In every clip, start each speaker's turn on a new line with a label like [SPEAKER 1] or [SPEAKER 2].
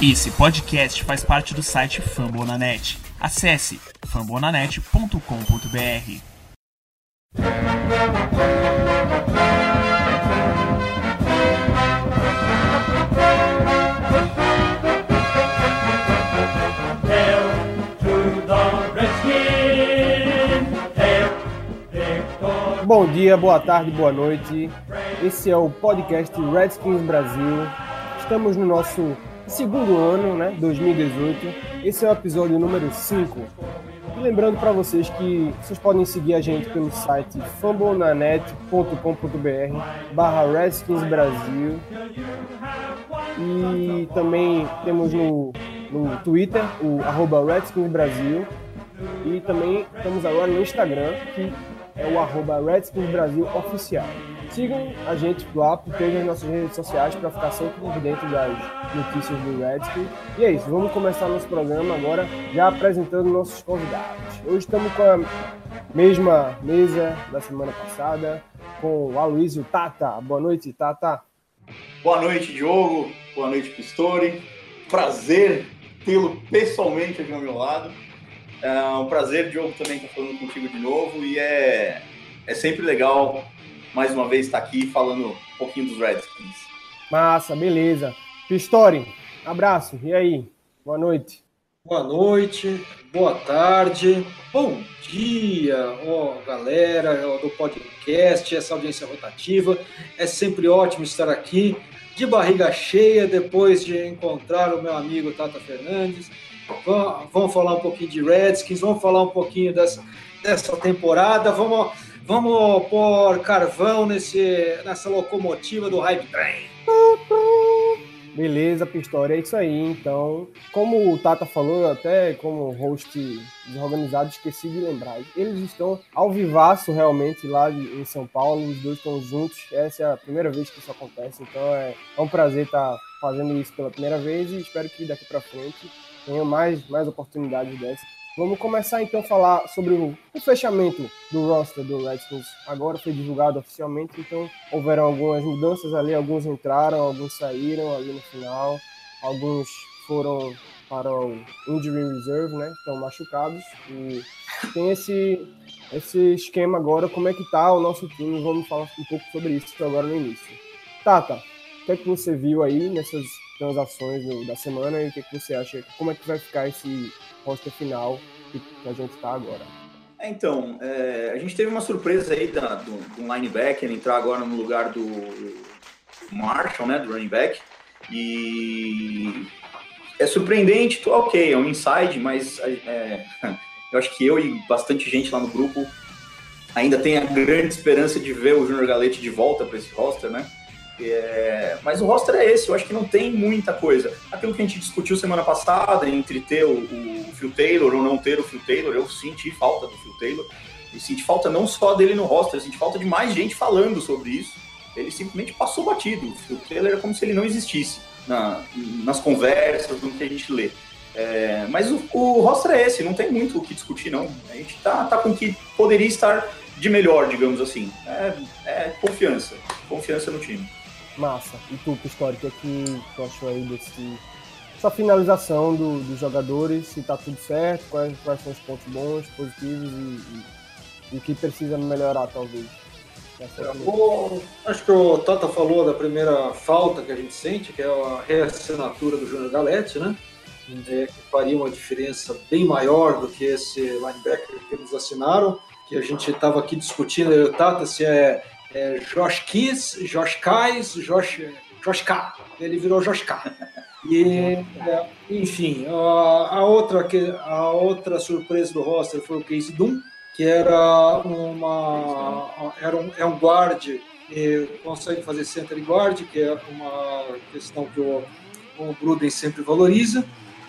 [SPEAKER 1] Esse podcast faz parte do site Fambonanet. Acesse fambonanet.com.br.
[SPEAKER 2] Bom dia, boa tarde, boa noite. Esse é o podcast Redskins Brasil. Estamos no nosso segundo ano, né, 2018. Esse é o episódio número 5. E lembrando para vocês que vocês podem seguir a gente pelo site fambonanet.com.br barra Redskins Brasil e também temos no, no Twitter o arroba Redskins Brasil e também estamos agora no Instagram que é o arroba Redskins Brasil Oficial. Sigam a gente lá por todas as nossas redes sociais para ficar sempre por dentro das notícias do Redskins. E é isso, vamos começar nosso programa agora já apresentando nossos convidados. Hoje estamos com a mesma mesa da semana passada, com o Aloysio Tata. Boa noite, Tata.
[SPEAKER 3] Boa noite, Diogo. Boa noite, Pistori. Prazer tê-lo pessoalmente aqui ao meu lado. É um prazer, Diogo, também estar falando contigo de novo. E é, é sempre legal, mais uma vez, estar aqui falando um pouquinho dos Redskins.
[SPEAKER 2] Massa, beleza. Pistori, abraço. E aí? Boa noite.
[SPEAKER 4] Boa noite, boa tarde, bom dia, ó, galera ó, do podcast, essa audiência rotativa. É sempre ótimo estar aqui, de barriga cheia, depois de encontrar o meu amigo Tata Fernandes Vamos falar um pouquinho de Redskins, vamos falar um pouquinho dessa, dessa temporada, vamos, vamos pôr carvão nesse, nessa locomotiva do Hype Train.
[SPEAKER 2] Beleza, Pistória, é isso aí. Então, como o Tata falou, até como host desorganizado, esqueci de lembrar. Eles estão ao vivaço realmente lá em São Paulo, os dois estão juntos. Essa é a primeira vez que isso acontece, então é, é um prazer estar fazendo isso pela primeira vez e espero que daqui para frente tenha mais, mais oportunidades dessas. Vamos começar então a falar sobre o, o, fechamento do roster do Redskins. Agora foi divulgado oficialmente, então houveram algumas mudanças ali, alguns entraram, alguns saíram ali no final, alguns foram para o injury reserve, né? Estão machucados e tem esse esse esquema agora, como é que tá o nosso time? Vamos falar um pouco sobre isso agora no início. Tata, o que é que você viu aí nessas transações da semana e o que, que você acha? Como é que vai ficar esse roster final que, que a gente está agora?
[SPEAKER 3] É, então, é, a gente teve uma surpresa aí da, do, do linebacker entrar agora no lugar do Marshall, né, do running back, e é surpreendente, ok, é um inside, mas é, eu acho que eu e bastante gente lá no grupo ainda tem a grande esperança de ver o Junior Galete de volta para esse roster, né? É, mas o roster é esse, eu acho que não tem muita coisa. Aquilo que a gente discutiu semana passada, entre ter o, o Phil Taylor ou não ter o Phil Taylor, eu senti falta do Phil Taylor. E senti falta não só dele no roster, eu senti falta de mais gente falando sobre isso. Ele simplesmente passou batido. O Phil Taylor é como se ele não existisse na, nas conversas, no que a gente lê. É, mas o, o roster é esse, não tem muito o que discutir, não. A gente tá, tá com o que poderia estar de melhor, digamos assim. É, é confiança, confiança no time.
[SPEAKER 2] Massa. E tu, Pistori, o que é que tu achou aí desse, essa finalização do, dos jogadores? Se tá tudo certo, quais, quais são os pontos bons, positivos e, e, e o que precisa melhorar, talvez?
[SPEAKER 4] É, o, acho que o Tata falou da primeira falta que a gente sente, que é a reassinatura do Júnior Galete, né? É, que faria uma diferença bem maior do que esse linebacker que eles assinaram, que a gente estava aqui discutindo, eu, Tata, se é é, Josh Kiss, Josh Kais, Josh, Josh K. Ele virou Josh K. E, é, enfim, a, a, outra, a outra surpresa do roster foi o Casey Doom, que era uma era um, é um guard consegue fazer center guard, que é uma questão que o, o Bruden sempre valoriza.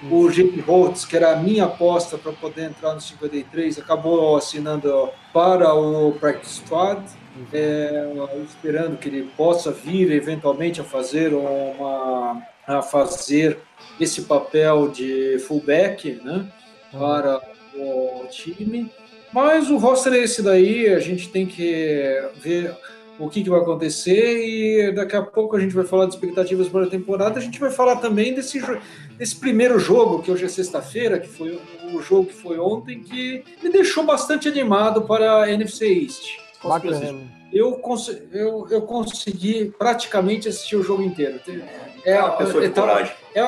[SPEAKER 4] O Jake Holtz, que era a minha aposta para poder entrar no 53, acabou assinando para o Practice Squad é, esperando que ele possa vir eventualmente a fazer uma a fazer esse papel de fullback, né, para o time. Mas o roster é esse daí, a gente tem que ver o que, que vai acontecer e daqui a pouco a gente vai falar de expectativas para a temporada. A gente vai falar também desse, desse primeiro jogo, que hoje é sexta-feira, que foi o jogo que foi ontem, que me deixou bastante animado para a NFC East.
[SPEAKER 2] Bacana.
[SPEAKER 4] Eu, cons eu, eu consegui praticamente assistir o jogo inteiro.
[SPEAKER 3] É, é, pessoa de coragem.
[SPEAKER 4] É,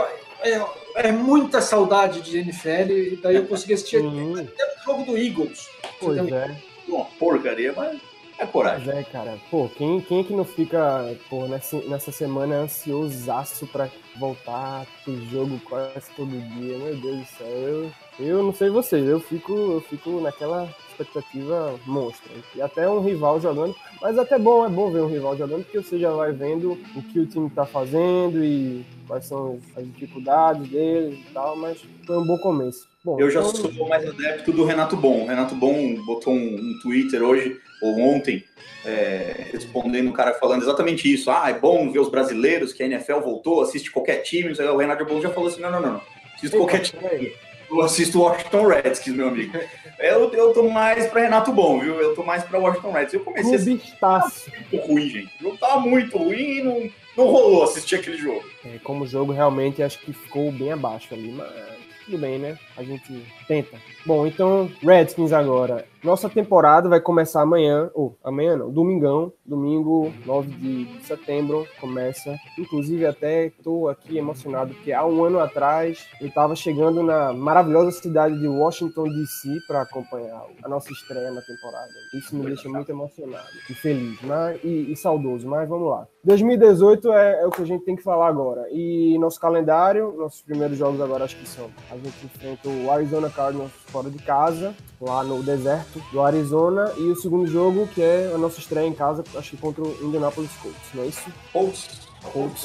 [SPEAKER 4] é, é, muita saudade de NFL, e daí eu consegui assistir uhum. até o jogo do Eagles.
[SPEAKER 2] Pois é.
[SPEAKER 3] Uma porcaria, mas é coragem.
[SPEAKER 2] Pois é, cara. Pô, quem, quem é que não fica pô, nessa, nessa semana ansiosaço pra voltar pro jogo quase todo dia? Meu Deus do céu. Eu, eu não sei vocês, eu fico, eu fico naquela expectativa monstra. E até um rival jogando, mas até bom, é bom ver um rival jogando, porque você já vai vendo o que o time tá fazendo e quais são as dificuldades deles e tal, mas foi um bom começo. Bom,
[SPEAKER 3] eu já então... sou mais adepto do Renato Bom. O Renato Bom botou um, um Twitter hoje, ou ontem, é, respondendo um cara falando exatamente isso. Ah, é bom ver os brasileiros, que a NFL voltou, assiste qualquer time. O Renato Bom já falou assim: não, não, não, não. Assiste qualquer time. Eu assisto o Washington Redskins, meu amigo. Eu, eu tô mais pra Renato Bom, viu? Eu tô mais pra Washington Redskins. Eu comecei
[SPEAKER 2] a assistir.
[SPEAKER 3] muito ruim, gente. O jogo tava muito ruim e não, não rolou assistir aquele jogo.
[SPEAKER 2] É, como jogo, realmente, acho que ficou bem abaixo ali, mas tudo bem, né? A gente tenta. Bom, então, Redskins agora. Nossa temporada vai começar amanhã, ou amanhã não, domingão, domingo 9 de setembro, começa. Inclusive, até estou aqui emocionado, porque há um ano atrás eu estava chegando na maravilhosa cidade de Washington, D.C., para acompanhar a nossa estreia na temporada. Isso me deixa muito emocionado e feliz mas, e, e saudoso, mas vamos lá. 2018 é, é, o que a gente tem que falar agora. E nosso calendário, nossos primeiros jogos agora acho que são. A gente enfrenta o Arizona Cardinals fora de casa, lá no deserto do Arizona, e o segundo jogo, que é a nossa estreia em casa, acho que contra o Indianapolis Colts, não é isso?
[SPEAKER 3] Colts. Colts.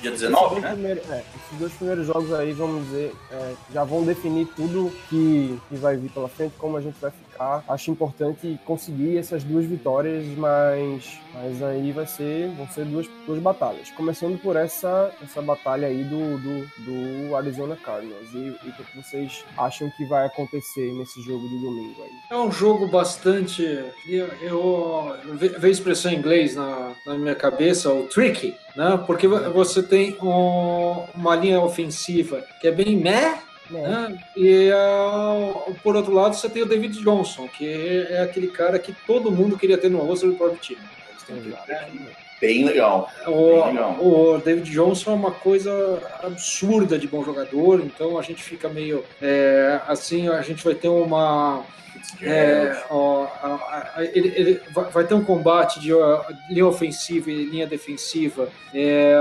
[SPEAKER 3] Dia 19, né?
[SPEAKER 2] É, esses dois primeiros jogos aí, vamos dizer, é, já vão definir tudo que, que vai vir pela frente, como a gente vai ficar. Acho importante conseguir essas duas vitórias, mas, mas aí vai ser, vão ser duas, duas batalhas. Começando por essa, essa batalha aí do, do, do Arizona Cardinals. E, e o que vocês acham que vai acontecer nesse jogo de domingo aí?
[SPEAKER 4] É um jogo bastante. Eu, eu vejo expressão em inglês na, na minha cabeça, o tricky né? Porque você tem um, uma linha ofensiva que é bem meh, né? E uh, por outro lado, você tem o David Johnson, que é aquele cara que todo mundo queria ter no roster do próprio time.
[SPEAKER 3] Bem legal.
[SPEAKER 4] O, Bem legal. o David Johnson é uma coisa absurda de bom jogador, então a gente fica meio é, assim, a gente vai ter uma é, ó, a, a, ele, ele, vai ter um combate de linha ofensiva e linha defensiva é,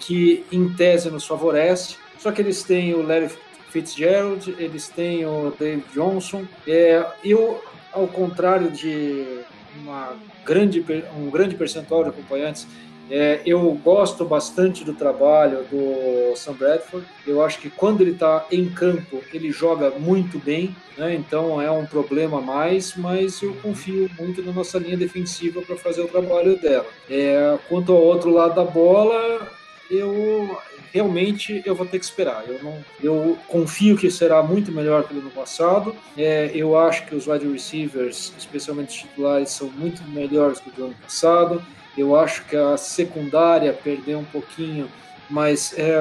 [SPEAKER 4] que, em tese, nos favorece. Só que eles têm o Larry Fitzgerald, eles têm o Dave Johnson. É, eu, ao contrário de uma grande, um grande percentual de acompanhantes é, eu gosto bastante do trabalho do Sam Bradford. Eu acho que quando ele está em campo, ele joga muito bem, né? então é um problema a mais, mas eu confio muito na nossa linha defensiva para fazer o trabalho dela. É, quanto ao outro lado da bola, eu realmente eu vou ter que esperar. Eu não, eu confio que será muito melhor que o ano passado. É, eu acho que os wide receivers, especialmente os titulares, são muito melhores que o do ano passado. Eu acho que a secundária perdeu um pouquinho, mas é,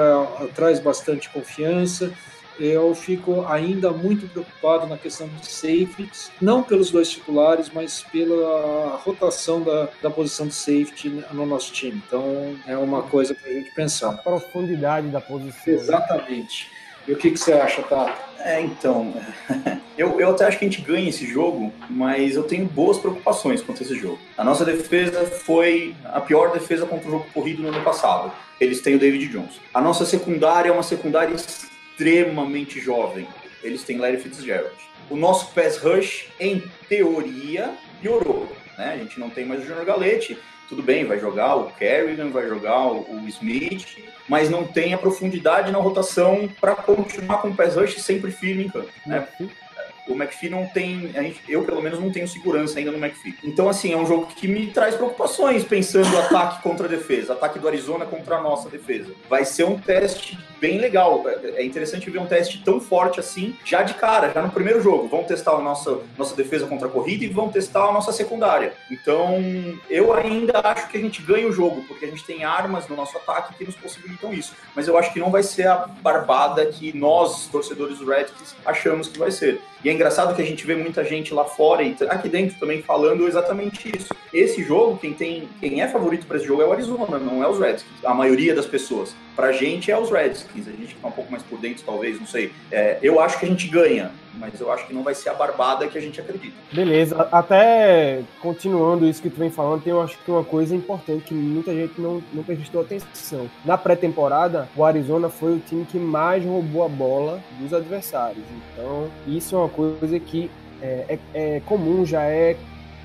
[SPEAKER 4] traz bastante confiança. Eu fico ainda muito preocupado na questão de safeties, não pelos dois titulares, mas pela rotação da, da posição de safety no nosso time. Então é uma coisa para a gente pensar. A
[SPEAKER 2] profundidade da posição.
[SPEAKER 4] Exatamente. E o que, que você acha, Tato?
[SPEAKER 3] É, então, eu, eu até acho que a gente ganha esse jogo, mas eu tenho boas preocupações contra esse jogo. A nossa defesa foi a pior defesa contra o jogo corrido no ano passado. Eles têm o David Jones. A nossa secundária é uma secundária extremamente jovem. Eles têm Larry Fitzgerald. O nosso pass rush, em teoria, piorou. Né? A gente não tem mais o Junior Galete, tudo bem, vai jogar o Kerrigan, vai jogar o Smith, mas não tem a profundidade na rotação para continuar com o pass rush sempre firme em campo. Né? O McPhee não tem, eu pelo menos não tenho segurança ainda no McPhee. Então, assim, é um jogo que me traz preocupações, pensando ataque contra defesa, ataque do Arizona contra a nossa defesa. Vai ser um teste bem legal. É interessante ver um teste tão forte assim, já de cara, já no primeiro jogo. Vão testar a nossa, nossa defesa contra a corrida e vão testar a nossa secundária. Então, eu ainda acho que a gente ganha o jogo, porque a gente tem armas no nosso ataque que nos possibilitam isso. Mas eu acho que não vai ser a barbada que nós, torcedores do Redskins, achamos que vai ser. E é engraçado que a gente vê muita gente lá fora e aqui dentro também falando exatamente isso. Esse jogo, quem tem, quem é favorito para esse jogo é o Arizona, não é os Redskins. A maioria das pessoas. Pra gente é os Redskins. A gente que tá um pouco mais por dentro, talvez, não sei. É, eu acho que a gente ganha, mas eu acho que não vai ser a barbada que a gente acredita.
[SPEAKER 2] Beleza. Até continuando isso que tu vem falando, tem eu acho que uma coisa importante que muita gente não, não prestou atenção. Na pré-temporada, o Arizona foi o time que mais roubou a bola dos adversários. Então, isso é uma coisa que é, é, é comum, já é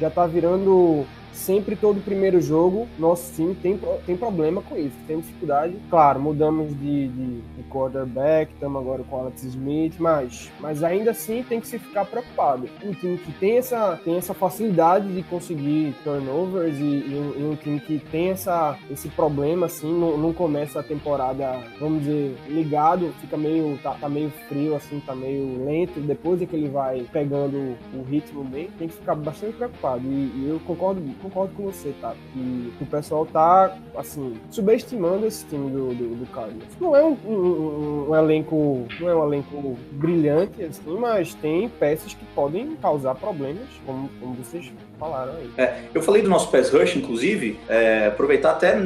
[SPEAKER 2] já tá virando sempre todo primeiro jogo, nosso time tem, tem problema com isso, tem dificuldade. Claro, mudamos de, de, de quarterback, estamos agora com Alex Smith, mas, mas ainda assim tem que se ficar preocupado. Um time que tem essa, tem essa facilidade de conseguir turnovers e, e, um, e um, time que tem essa, esse problema, assim, não, não, começa a temporada, vamos dizer, ligado, fica meio, tá, tá meio frio, assim, tá meio lento, depois é que ele vai pegando o ritmo bem, tem que ficar bastante preocupado. E, e eu concordo concordo com você, tá? Que, o pessoal tá, assim, subestimando esse time do, do, do Cardinals. Não é um, um, um, elenco, não é um elenco brilhante, assim, mas tem peças que podem causar problemas, como, como vocês falaram aí.
[SPEAKER 3] É, eu falei do nosso pass rush, inclusive, é, aproveitar até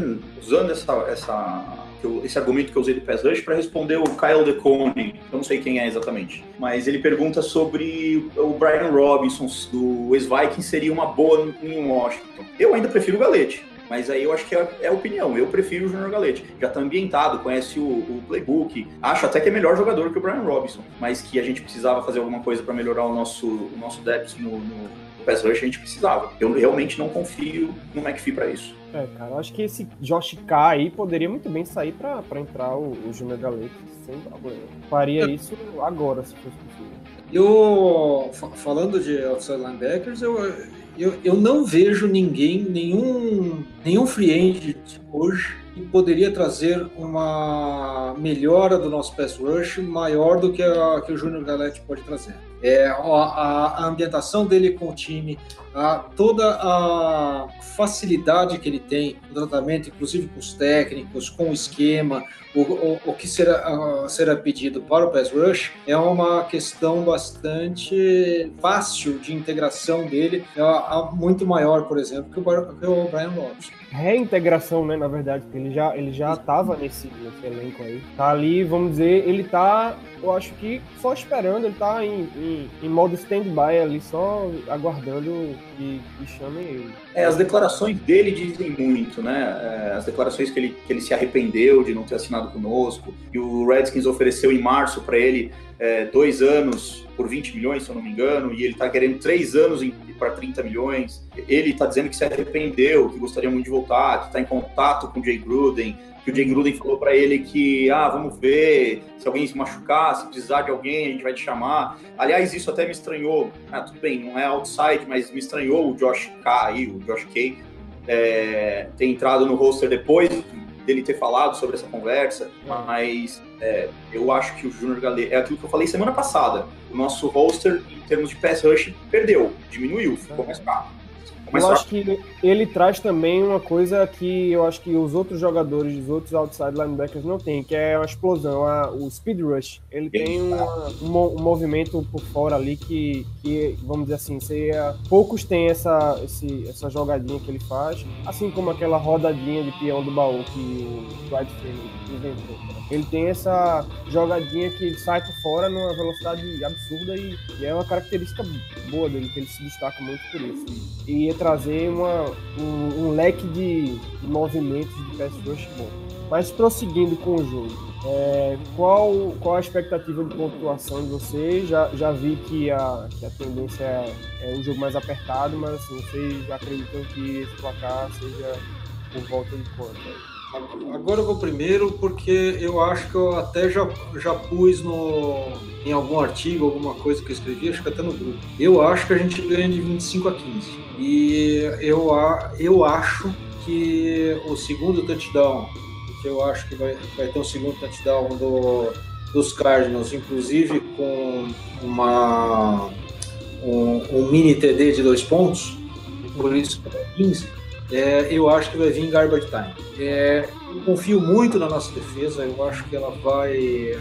[SPEAKER 3] usando essa, essa eu, esse argumento que eu usei do Pass Rush para responder o Kyle DeCone, eu não sei quem é exatamente, mas ele pergunta sobre o Brian Robinson do ex-Viking seria uma boa em Washington. Eu ainda prefiro o Galete. Mas aí eu acho que é, é opinião. Eu prefiro o Junior Galete. Já está ambientado, conhece o, o, playbook. Acho até que é melhor jogador que o Brian Robinson. Mas que a gente precisava fazer alguma coisa para melhorar o nosso, o nosso depth no, no pass rush, a gente precisava. Eu realmente não confio no McPhee para isso.
[SPEAKER 2] É, cara, eu acho que esse Josh K aí poderia muito bem sair para entrar o, o Junior Galete sem problema. Faria isso agora, se fosse possível.
[SPEAKER 4] Eu, falando de outside linebackers, eu, eu, eu não vejo ninguém, nenhum, nenhum free agent hoje que poderia trazer uma melhora do nosso pass rush maior do que, a, que o Júnior Galete pode trazer. É, a, a, ambientação dele com o time, a, toda a facilidade que ele tem no tratamento, inclusive com os técnicos, com o esquema, o, o, o que será, será pedido para o pass rush é uma questão bastante fácil de integração dele, é muito maior, por exemplo, que o, que o Brian Robson
[SPEAKER 2] reintegração, né, na verdade, porque ele já ele já estava nesse, nesse elenco aí. Tá ali, vamos dizer, ele tá, eu acho que só esperando, ele tá em, em, em modo stand-by ali, só aguardando que, que chamem ele.
[SPEAKER 3] É, as declarações dele dizem muito, né? É, as declarações que ele, que ele se arrependeu de não ter assinado conosco, e o Redskins ofereceu em março para ele é, dois anos por 20 milhões, se eu não me engano, e ele está querendo três anos para 30 milhões. Ele está dizendo que se arrependeu, que gostaria muito de voltar, que está em contato com o Jay Gruden, que o Jay Gruden falou para ele que, ah, vamos ver, se alguém se machucar, se precisar de alguém, a gente vai te chamar. Aliás, isso até me estranhou, ah, tudo bem, não é outside, mas me estranhou o Josh K aí, o Josh K, é, ter entrado no roster depois dele ter falado sobre essa conversa, mas é, eu acho que o Júnior Galê é aquilo que eu falei semana passada. O nosso roster, em termos de pass rush, perdeu, diminuiu, ficou mais caro
[SPEAKER 2] eu acho que ele, traz também uma coisa que eu acho que os outros jogadores, os outros outside linebackers não têm, que é a explosão, a, o speed rush. Ele tem uma, um, movimento por fora ali que, que vamos dizer assim, seria, poucos têm essa, esse, essa jogadinha que ele faz, assim como aquela rodadinha de peão do baú que o Dwight Freeman inventou. Ele tem essa jogadinha que ele sai por fora numa velocidade absurda e, e, é uma característica boa dele, que ele se destaca muito por isso. E ia trazer uma, um, um leque de, movimentos de pass rush bom. Mas prosseguindo com o jogo, é, qual, qual a expectativa de pontuação de vocês? Já, já vi que a, que a tendência é, é um jogo mais apertado, mas assim, vocês acreditam que esse placar seja por volta de quanto?
[SPEAKER 4] Agora eu vou primeiro porque eu acho que eu até já, já pus no, em algum artigo, alguma coisa que eu escrevi, acho que até no grupo. Eu acho que a gente ganha de 25 a 15. E eu, eu acho que o segundo touchdown, que eu acho que vai, vai ter um segundo touchdown do, dos Cardinals, inclusive com uma, um, um mini TD de dois pontos, por isso 15 é, eu acho que vai vir em garbage time. É, eu confio muito na nossa defesa, eu acho que ela vai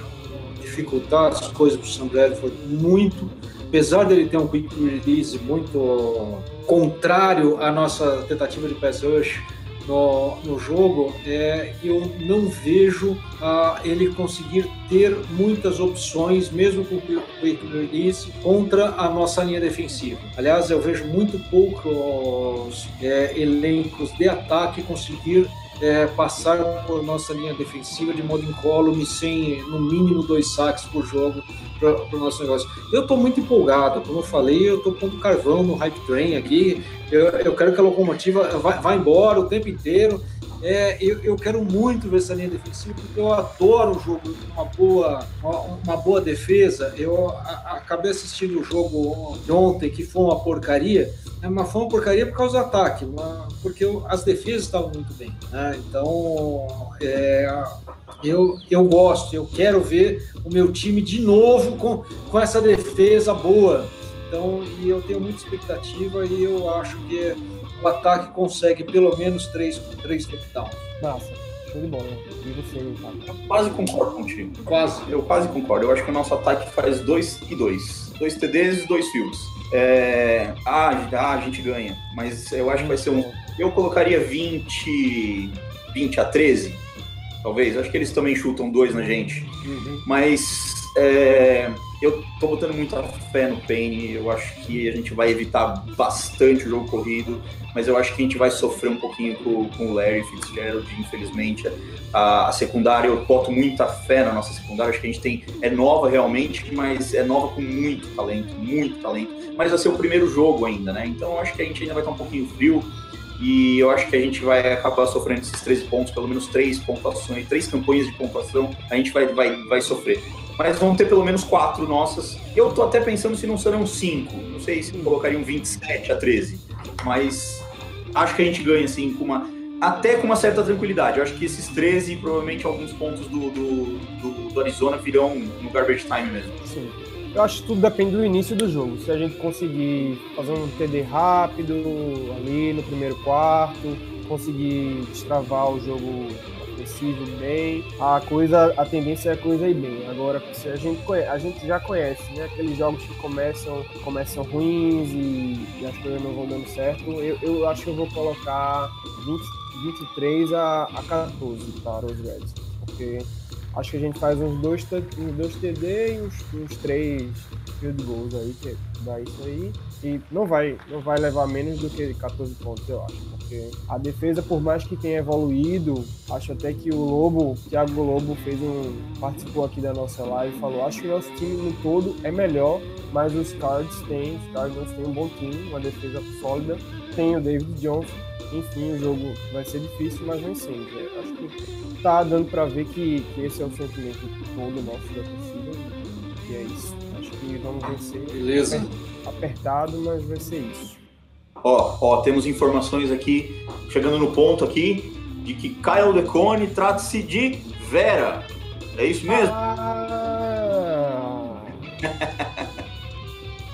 [SPEAKER 4] dificultar as coisas para o Sam Bradford muito, apesar dele ter um quick release muito contrário à nossa tentativa de pass rush, no, no jogo, é, eu não vejo uh, ele conseguir ter muitas opções, mesmo com o quick release, contra a nossa linha defensiva. Aliás, eu vejo muito poucos é, elencos de ataque conseguir é, passar por nossa linha defensiva de modo incólume, sem no mínimo dois saques por jogo para o nosso negócio. Eu estou muito empolgado, como eu falei, eu estou pondo carvão no hype train aqui. Eu, eu quero que a locomotiva vá, vá embora o tempo inteiro. É, eu, eu, quero muito ver essa linha defensiva, porque eu adoro um jogo uma boa, uma, uma, boa defesa. Eu a, acabei assistindo o jogo de ontem, que foi uma porcaria, é uma foi uma porcaria por causa do ataque, uma, porque eu, as defesas estavam muito bem. Né? Então, é, eu, eu gosto, eu quero ver o meu time de novo com, com essa defesa boa. Então, e eu tenho muita expectativa e eu acho que o ataque consegue pelo menos três, três touchdowns.
[SPEAKER 2] Nossa, show de bola. E você,
[SPEAKER 3] Eu quase concordo contigo.
[SPEAKER 4] Quase.
[SPEAKER 3] Eu quase concordo. Eu acho que o nosso ataque faz dois e dois. Dois TDs e dois fields. É... Ah, ah, a gente ganha. Mas eu acho que vai ser um. Eu colocaria 20, 20 a 13 talvez. Acho que eles também chutam dois na gente. Uhum. Mas é, eu tô botando muita fé no Payne. Eu acho que a gente vai evitar bastante o jogo corrido. Mas eu acho que a gente vai sofrer um pouquinho com, com o Larry Fitzgerald, infelizmente. A, a, secundária, eu boto muita fé na nossa secundária. Acho que a gente tem. É nova realmente, mas é nova com muito talento, muito talento. Mas vai ser o primeiro jogo ainda, né? Então acho que a gente ainda vai estar um pouquinho frio. E eu acho que a gente vai acabar sofrendo esses 13 pontos, pelo menos três pontuações, três campanhas de pontuação, a gente vai, vai, vai sofrer. Mas vão ter pelo menos quatro nossas. Eu tô até pensando se não serão cinco. Não sei se colocariam 27 a 13. Mas acho que a gente ganha, assim, com uma. Até com uma certa tranquilidade. Eu acho que esses 13 provavelmente alguns pontos do, do, do, do Arizona virão no garbage time mesmo.
[SPEAKER 2] Sim. Eu acho que tudo depende do início do jogo. Se a gente conseguir fazer um TD rápido ali no primeiro quarto, conseguir destravar o jogo ofensivo bem, a coisa, a tendência é a coisa ir bem. Agora, a gente a gente já conhece, né? Aqueles jogos que começam, começam ruins e, e as coisas não vão dando certo. Eu, eu acho que eu vou colocar 20, 23 a, a 14 para os Reds, porque Acho que a gente faz uns dois, uns dois TD e uns, uns três field goals aí, que dá isso aí. E não vai, não vai levar menos do que 14 pontos, eu acho. Porque a defesa, por mais que tenha evoluído, acho até que o Lobo, o Thiago Lobo, fez um. participou aqui da nossa live e falou: acho que o nosso time no todo é melhor, mas os Cards têm, os Cardinals têm um bom time, uma defesa sólida. Tem o David Johnson. Enfim, o jogo vai ser difícil, mas vencendo. Acho que tá dando para ver que, que, esse é o sentimento todo nosso da torcida. E é isso. Acho que vamos vencer.
[SPEAKER 4] Beleza.
[SPEAKER 2] Apertado, mas vai ser isso.
[SPEAKER 3] Ó, ó, temos informações aqui, chegando no ponto aqui, de que Kyle Decone trata-se de Vera. É isso mesmo?
[SPEAKER 2] Ah.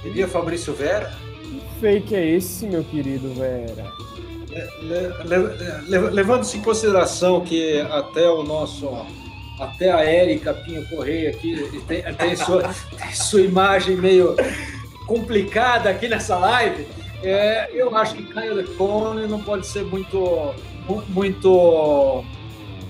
[SPEAKER 4] Seria Fabrício Vera?
[SPEAKER 2] Que fake é esse, meu querido Vera?
[SPEAKER 4] Levando-se em consideração que até o nosso até a Érica Pinho Correia aqui tem, tem, sua, tem sua imagem meio complicada aqui nessa live, é, eu acho que Caio Lecone não pode ser muito, muito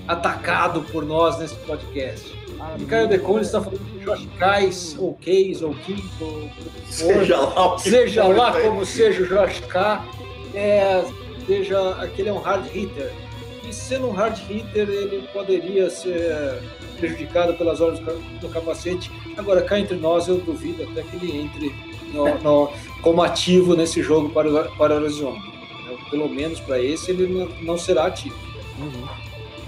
[SPEAKER 4] atacado por nós nesse podcast. Ah, e Caio Decone está falando de Josh Kais, ou Case, ou Quinto,
[SPEAKER 3] seja lá,
[SPEAKER 4] seja lá como seja o Josh K. É, seja aquele é um hard hitter. E sendo um hard hitter, ele poderia ser prejudicado pelas horas do capacete. Agora, cá entre nós, eu duvido até que ele entre no, no, como ativo nesse jogo para, para o Arizona. Pelo menos para esse, ele não, não será ativo.
[SPEAKER 2] Uhum.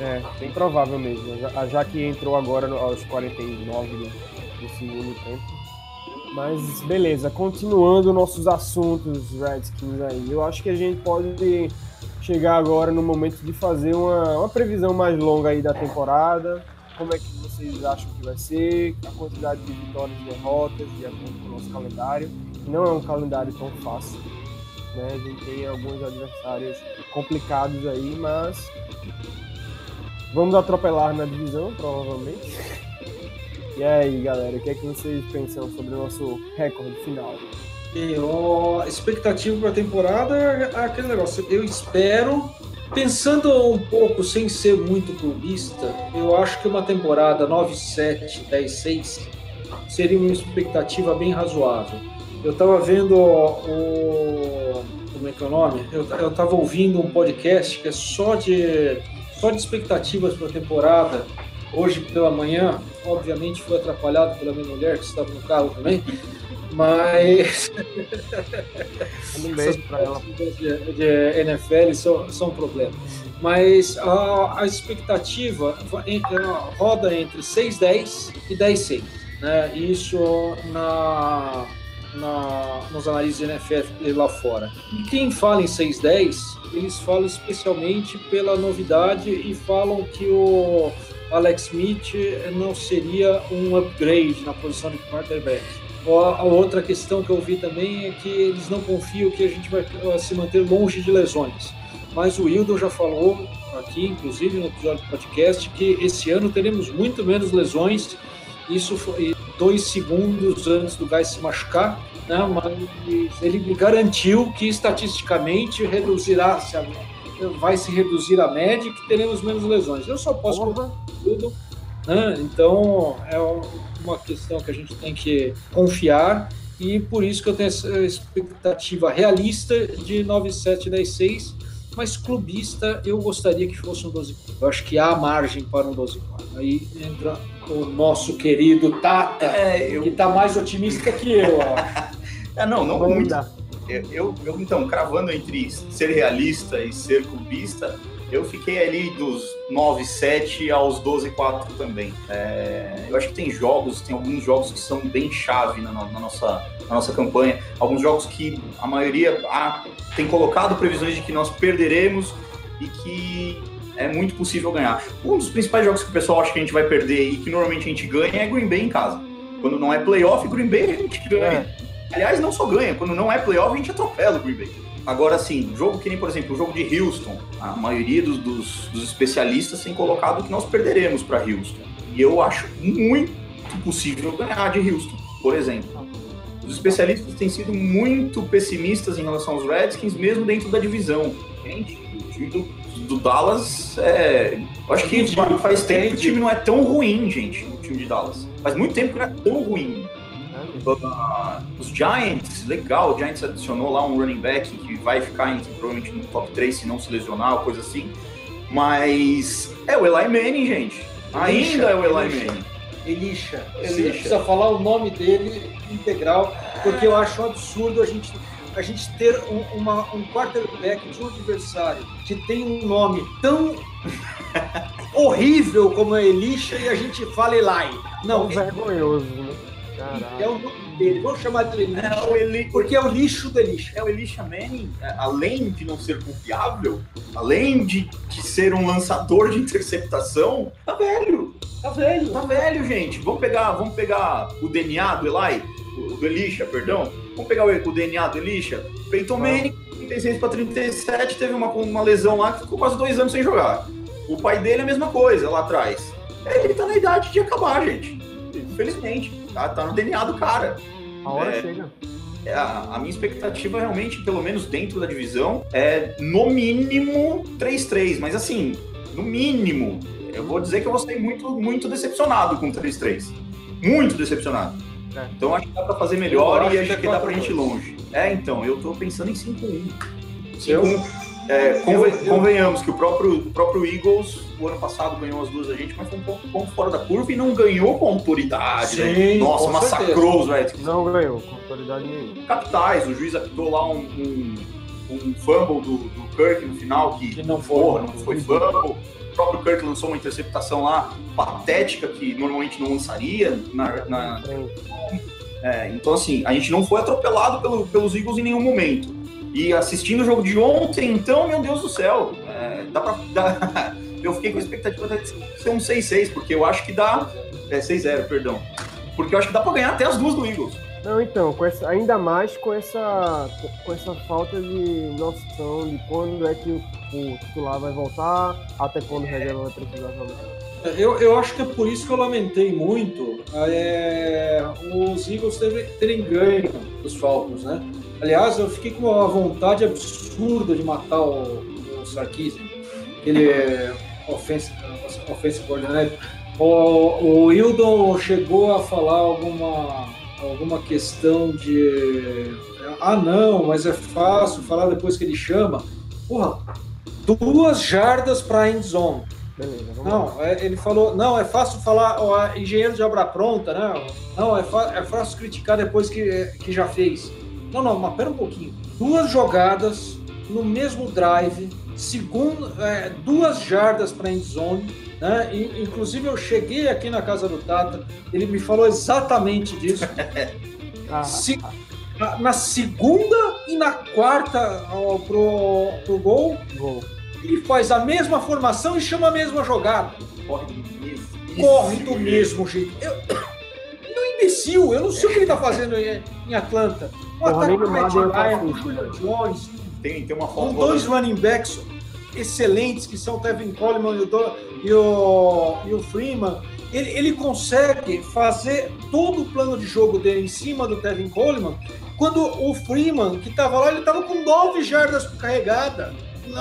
[SPEAKER 2] É, bem provável mesmo. Já, já que entrou agora aos 49 do, do segundo tempo. Mas beleza, continuando nossos assuntos, Redskins aí. Eu acho que a gente pode chegar agora no momento de fazer uma, uma previsão mais longa aí da temporada. Como é que vocês acham que vai ser? A quantidade de vitórias e derrotas de acordo com o nosso calendário. Não é um calendário tão fácil. Né? A gente tem alguns adversários complicados aí, mas vamos atropelar na divisão, provavelmente. E aí, galera, o que é que vocês pensam sobre o nosso recorde final?
[SPEAKER 4] E, ó, expectativa para a temporada é aquele negócio. Eu espero, pensando um pouco sem ser muito clubista, eu acho que uma temporada 9-7, 10-6 seria uma expectativa bem razoável. Eu estava vendo o. Como é que é o nome? Eu, eu tava ouvindo um podcast que é só de, só de expectativas para a temporada hoje pela manhã, obviamente foi atrapalhado pela minha mulher que estava no carro também, mas
[SPEAKER 2] um beijo para ela.
[SPEAKER 4] De, de NFL são, são um problema. Mas a, a expectativa roda entre 6-10 e 10-6. Né? Isso na, na, nos análises de NFL lá fora. E quem fala em 6-10, eles falam especialmente pela novidade e falam que o Alex Smith não seria um upgrade na posição de quarterback. A outra questão que eu vi também é que eles não confiam que a gente vai se manter longe de lesões. Mas o Wildon já falou aqui, inclusive no episódio do podcast, que esse ano teremos muito menos lesões. Isso foi dois segundos antes do Guy se machucar, né? mas ele garantiu que estatisticamente reduzirá, vai se reduzir a média e que teremos menos lesões. Eu só posso tudo. Né? Então é uma questão que a gente tem que confiar e por isso que eu tenho essa expectativa realista de 9,7, mas clubista eu gostaria que fosse um 12 Eu acho que há margem para um 12 Aí entra o nosso querido Tata, é, eu... que está mais otimista que eu.
[SPEAKER 3] é, não, não muito. Eu, eu, então, cravando entre ser realista e ser clubista, eu fiquei ali dos 9-7 aos 12-4 também. É, eu acho que tem jogos, tem alguns jogos que são bem chave na, na, nossa, na nossa campanha. Alguns jogos que a maioria ah, tem colocado previsões de que nós perderemos e que é muito possível ganhar. Um dos principais jogos que o pessoal acha que a gente vai perder e que normalmente a gente ganha é Green Bay em casa. Quando não é playoff, Green Bay a gente ganha. É. Aliás, não só ganha, quando não é playoff, a gente atropela o Green Bay. Agora, assim, jogo que nem, por exemplo, o jogo de Houston, a maioria dos, dos, dos especialistas tem colocado que nós perderemos para Houston. E eu acho muito possível ganhar de Houston, por exemplo. Os especialistas têm sido muito pessimistas em relação aos Redskins, mesmo dentro da divisão. Gente, o time do, do Dallas é. Eu acho que faz tempo que o time não é tão ruim, gente, o time de Dallas. Faz muito tempo que não é tão ruim. Uh, os Giants, legal, o Giants adicionou lá um running back que vai ficar entre, provavelmente no top 3 se não se lesionar, ou coisa assim. Mas é o Eli Manning, gente. Ainda é o Eli Manning.
[SPEAKER 4] Elisha. Você precisa falar o nome dele integral, porque eu acho um absurdo a gente, a gente ter um, uma, um quarterback de um adversário que tem um nome tão horrível como é Elisha e a gente fala Eli. Não,
[SPEAKER 2] é vergonhoso,
[SPEAKER 4] É o nome dele. Vamos chamar de Elisha. É o Eli... Porque é o lixo do Elisha.
[SPEAKER 3] É o Elisha Manning, é, além de não ser confiável, além de, de ser um lançador de interceptação, tá velho. Tá velho. Tá velho, gente. Vamos pegar, vamos pegar o DNA do Eli, do Elisha, perdão. Vamos pegar o, o DNA do Elisha. Peyton ah. Manning, 36 para 37, teve uma, uma lesão lá que ficou quase dois anos sem jogar. O pai dele é a mesma coisa lá atrás. Ele tá na idade de acabar, gente. Infelizmente. Tá, tá no DNA do cara.
[SPEAKER 2] A hora é, chega.
[SPEAKER 3] É, a, a, minha expectativa realmente, pelo menos dentro da divisão, é no mínimo 3-3. Mas assim, no mínimo, eu vou dizer que eu vou sair muito, muito decepcionado com 3-3. Muito decepcionado. É. Então acho que dá pra fazer melhor e acho que, que dá pra gente ir longe. É, então, eu tô pensando em 5-1. 5-1. É, conven, convenhamos que o próprio, o próprio Eagles, o ano passado, ganhou as duas da gente, mas foi um ponto, ponto fora da curva e não ganhou com autoridade. Né? Sim, né? Nossa, massacrou os Redskins.
[SPEAKER 2] Não ganhou com autoridade nenhuma.
[SPEAKER 3] Capitais, o juiz apitou lá um, um, um fumble do, do Kirk no final, que,
[SPEAKER 4] que não foi, porra,
[SPEAKER 3] não foi fumble. próprio Kirk lançou uma interceptação lá patética que normalmente não lançaria. Na, na... É, então, assim, a gente não foi atropelado pelo, pelos Eagles em nenhum momento. E assistindo o jogo de ontem, então, meu Deus do céu, é, dá pra. Dá... eu fiquei com a expectativa de ser um 6-6, porque eu acho que dá. É 6-0, perdão. Porque eu acho que dá pra ganhar até as duas do Eagles.
[SPEAKER 2] Não, então, essa, ainda mais com essa, com essa falta de noção de quando é que o, o titular vai voltar, até quando o reserva vai precisar jogar.
[SPEAKER 4] Eu, eu acho que é por isso que eu lamentei muito é, os Eagles terem, terem ganho dos Falcons, né? Aliás, eu fiquei com uma vontade absurda de matar o, o Sarkisian, aquele offensive, offensive coordinator. O, o Wildon chegou a falar alguma, alguma questão de ah não, mas é fácil falar depois que ele chama. Porra, duas jardas para end zone. Beleza, não, é, ele falou, não, é fácil falar, ó, engenheiro de obra pronta, né? Não, é, é fácil criticar depois que, que já fez. Não, não, mas pera um pouquinho. Duas jogadas no mesmo drive, segundo, é, duas jardas para end zone, né? E, inclusive eu cheguei aqui na casa do Tata, ele me falou exatamente disso. ah, Se, na, na, segunda e na quarta ó, pro, pro gol, gol ele faz a mesma formação e chama a mesma jogada. Corre do mesmo, Corre do mesmo jeito. Eu, não é imbecil, eu não sei o que ele está fazendo em, em Atlanta. Um ataque com Matt Ryan, Julio Jones.
[SPEAKER 3] Tem, tem uma
[SPEAKER 4] Com dois running backs excelentes, que são o Tevin Coleman e o, e o, e o Freeman. Ele, ele, consegue fazer todo o plano de jogo dele em cima do Tevin Coleman, quando o Freeman, que estava lá, ele estava com nove jardas por carregada.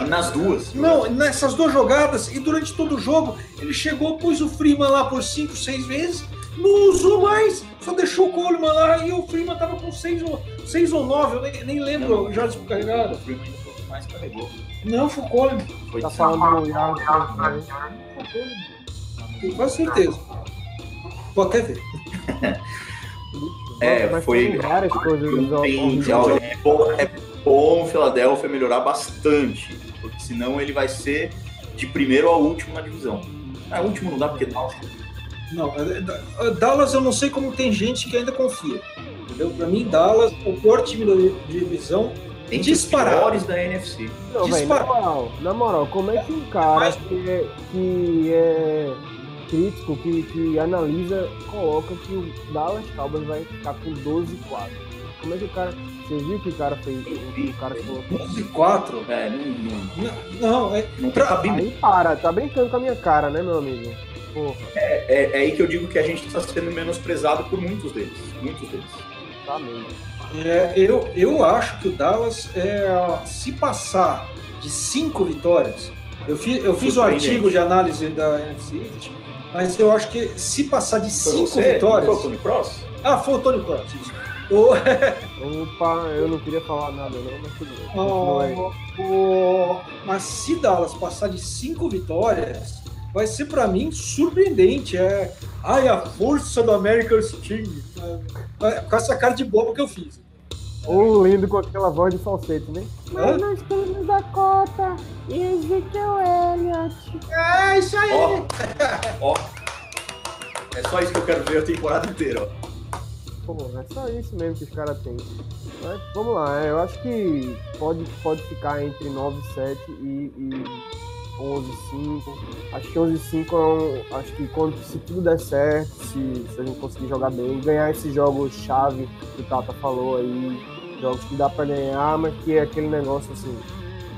[SPEAKER 3] Nas duas.
[SPEAKER 4] Não, nessas duas jogadas, e durante todo o jogo, ele chegou, pôs o Freeman lá por cinco, seis vezes, não usou mais, só deixou o Coleman lá e o Freeman tava com seis ou, seis ou nove, eu nem, nem lembro já por carregado. O Freeman mais carregou. Não, foi o Coleman.
[SPEAKER 2] Foi tá falando do Yard.
[SPEAKER 4] Com quase certeza. Vou até ver.
[SPEAKER 3] é, foi.
[SPEAKER 2] Várias coisas.
[SPEAKER 3] Tem, é, bom, é bom o Philadelphia melhorar bastante, porque senão ele vai ser de primeiro ao último na divisão. Ah, último não dá porque nossa.
[SPEAKER 4] Não, é, é, Dallas eu não sei como tem gente que ainda confia. Entendeu? Para mim, Dallas, o pior time da divisão
[SPEAKER 3] Entre disparado. da NFC.
[SPEAKER 2] Não, véio, na, moral, na moral, como é que um cara Mas... que, é, que é crítico, que, que analisa, coloca que o Dallas Cowboys vai ficar com 12 e 4? Como é que o cara você viu que o cara fez? O cara colocou.
[SPEAKER 4] 11 4?
[SPEAKER 3] É, não. Não,
[SPEAKER 4] não é.
[SPEAKER 3] Não pra...
[SPEAKER 2] Aí para, tá brincando com a minha cara, né, meu amigo? Porra.
[SPEAKER 3] É, é, é aí que eu digo que a gente está sendo menosprezado por muitos deles. Muitos deles.
[SPEAKER 2] Tá mesmo.
[SPEAKER 4] É, eu, eu acho que o Dallas, é, se passar de cinco vitórias, eu fiz, eu fiz um artigo de análise da NFC, mas eu acho que se passar de cinco você, vitórias. Foi
[SPEAKER 3] o Tony Cross?
[SPEAKER 4] Ah, foi o Tony Cross.
[SPEAKER 2] Opa, eu não queria falar nada, não, mas tudo bem. Oh,
[SPEAKER 4] oh, mas se Dallas passar de cinco vitórias, vai ser para mim surpreendente. É, ai, a força do American Team. É, com essa cara de bobo que eu fiz.
[SPEAKER 2] Ou lindo com aquela voz de falsete, né? Mas nós temos Dakota e Ezekiel Elliott.
[SPEAKER 4] É isso aí!
[SPEAKER 3] Ó, ó. É só isso que eu quero ver a temporada inteira, ó
[SPEAKER 2] pô, é só isso mesmo que os caras têm. Mas vamos lá, é, eu acho que pode, pode ficar entre 9 7 e, e 11 5. Acho que 11 5 é um, acho que quando, se tudo der certo, se, se a gente conseguir jogar bem, ganhar esses jogos chave que o Tata falou aí, jogos que dá para ganhar, mas que é aquele negócio assim,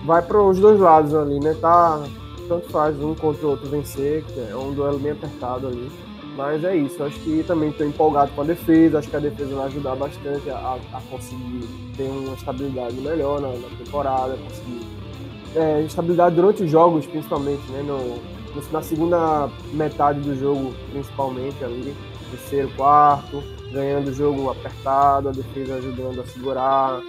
[SPEAKER 2] vai para os dois lados ali, né? Tá, tanto faz um contra o outro vencer, é um duelo bem apertado ali. Mas é isso, acho que também estou empolgado com a defesa, acho que a defesa vai ajudar bastante a, a conseguir ter uma estabilidade melhor na, na temporada, conseguir é, estabilidade durante os jogos, principalmente, né? No, na segunda metade do jogo, principalmente ali, terceiro, quarto, ganhando o jogo apertado, a defesa ajudando a segurar,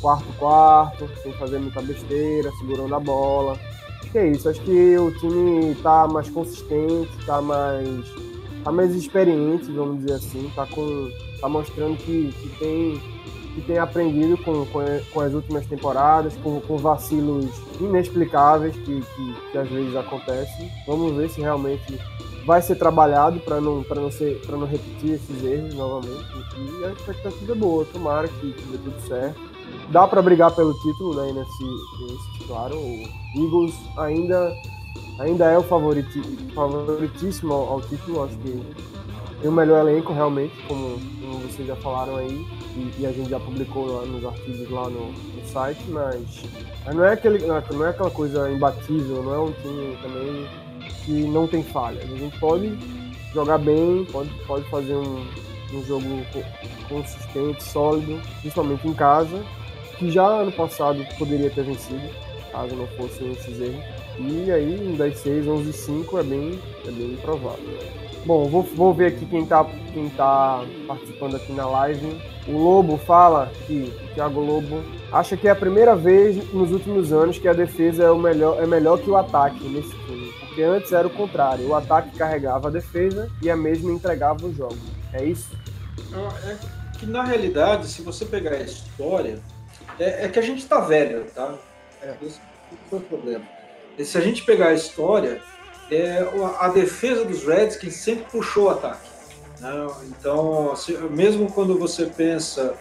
[SPEAKER 2] quarto, quarto, sem fazer muita besteira, segurando a bola. Acho que é isso, acho que o time está mais consistente, está mais tá mais experiente, vamos dizer assim, tá, com, tá mostrando que, que tem que tem aprendido com, com, com as últimas temporadas, com, com vacilos inexplicáveis que, que, que às vezes acontecem. Vamos ver se realmente vai ser trabalhado para não não ser não repetir esses erros novamente. E a expectativa é boa tomara que, que dê tudo certo. Dá para brigar pelo título né nesse, nesse claro o Eagles ainda ainda é o favoriti, favoritíssimo ao, ao, título acho que tem o melhor elenco realmente como, como vocês já falaram aí e, e, a gente já publicou lá nos artigos lá no, no site mas, mas não é aquele não é aquela coisa imbatível não é um time também que não tem falhas. A gente pode jogar bem, pode, pode fazer um, um jogo consistente, sólido, principalmente em casa, que já ano passado poderia ter vencido, caso não fossem esses erros. E aí, em 10 6, 11 5 é bem, é bem provável. Bom, vou, vou ver aqui quem está quem tá participando aqui na live. O Lobo fala que, o Thiago Lobo, acha que é a primeira vez nos últimos anos que a defesa é, o melhor, é melhor que o ataque nesse time porque antes era o contrário. O ataque carregava a defesa e a mesma entregava o jogo. É isso?
[SPEAKER 4] É que na realidade, se você pegar a história, é, é que a gente está velho, tá? É. Esse foi o problema. E se a gente pegar a história, é, a defesa dos Redskins sempre puxou o ataque. Né? Então, se, mesmo quando você pensa